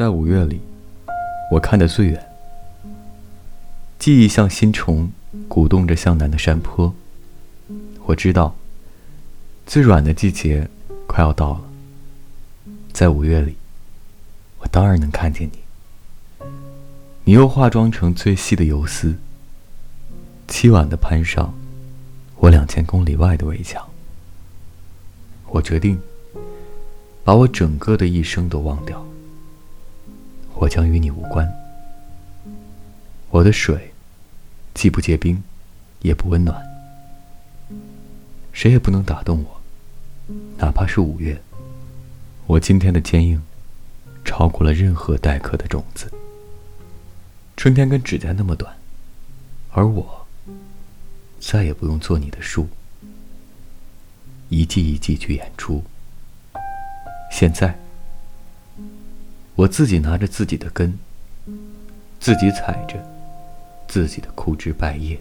在五月里，我看得最远。记忆像新虫，鼓动着向南的山坡。我知道，最软的季节快要到了。在五月里，我当然能看见你。你又化妆成最细的游丝，凄婉的攀上我两千公里外的围墙。我决定，把我整个的一生都忘掉。我将与你无关。我的水，既不结冰，也不温暖。谁也不能打动我，哪怕是五月。我今天的坚硬，超过了任何待客的种子。春天跟指甲那么短，而我，再也不用做你的树，一季一季去演出。现在。我自己拿着自己的根自己踩着自己的枯枝败叶。